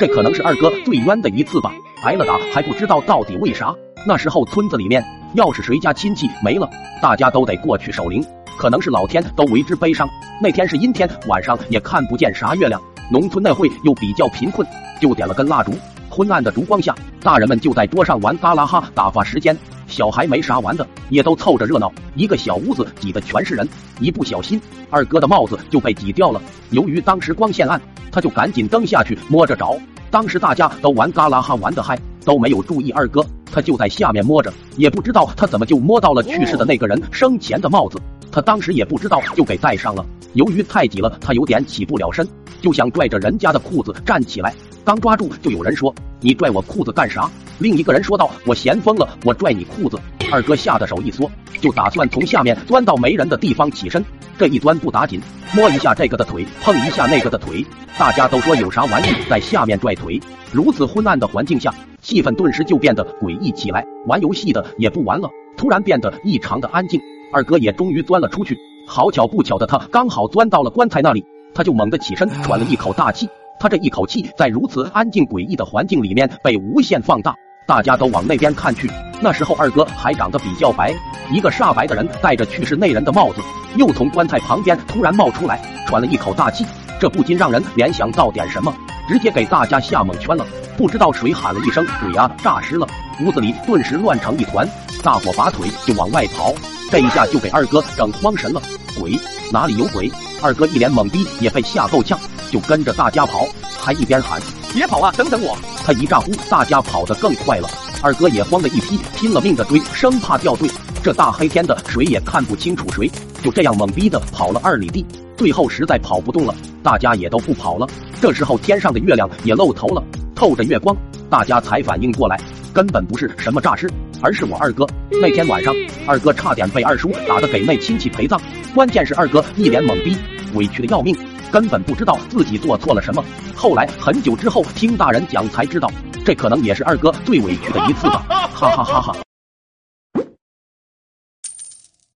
这可能是二哥最冤的一次吧，挨了打还不知道到底为啥。那时候村子里面要是谁家亲戚没了，大家都得过去守灵，可能是老天都为之悲伤。那天是阴天，晚上也看不见啥月亮，农村那会又比较贫困，就点了根蜡烛。昏暗的烛光下，大人们就在桌上玩嘎啦哈打发时间，小孩没啥玩的，也都凑着热闹。一个小屋子挤得全是人，一不小心，二哥的帽子就被挤掉了。由于当时光线暗，他就赶紧蹬下去摸着找。当时大家都玩嘎啦哈玩得嗨，都没有注意二哥，他就在下面摸着，也不知道他怎么就摸到了去世的那个人生前的帽子。他当时也不知道，就给戴上了。由于太挤了，他有点起不了身，就想拽着人家的裤子站起来。刚抓住，就有人说：“你拽我裤子干啥？”另一个人说道：“我嫌疯了，我拽你裤子。”二哥吓得手一缩，就打算从下面钻到没人的地方起身。这一钻不打紧，摸一下这个的腿，碰一下那个的腿，大家都说有啥玩意在下面拽腿。如此昏暗的环境下，气氛顿时就变得诡异起来。玩游戏的也不玩了，突然变得异常的安静。二哥也终于钻了出去。好巧不巧的，他刚好钻到了棺材那里，他就猛地起身，喘了一口大气。他这一口气在如此安静诡异的环境里面被无限放大，大家都往那边看去。那时候二哥还长得比较白，一个煞白的人戴着去世那人的帽子，又从棺材旁边突然冒出来，喘了一口大气，这不禁让人联想到点什么，直接给大家吓蒙圈了。不知道谁喊了一声“鬼啊”，诈尸了，屋子里顿时乱成一团，大伙拔腿就往外跑。这一下就给二哥整慌神了，鬼哪里有鬼？二哥一脸懵逼，也被吓够呛。就跟着大家跑，还一边喊：“别跑啊，等等我！”他一咋呼，大家跑得更快了。二哥也慌了一批，拼了命的追，生怕掉队。这大黑天的，谁也看不清楚谁，就这样懵逼的跑了二里地。最后实在跑不动了，大家也都不跑了。这时候天上的月亮也露头了，透着月光，大家才反应过来，根本不是什么诈尸，而是我二哥。那天晚上，二哥差点被二叔打的给那亲戚陪葬。关键是二哥一脸懵逼，委屈的要命。根本不知道自己做错了什么，后来很久之后听大人讲才知道，这可能也是二哥最委屈的一次吧，哈哈哈哈。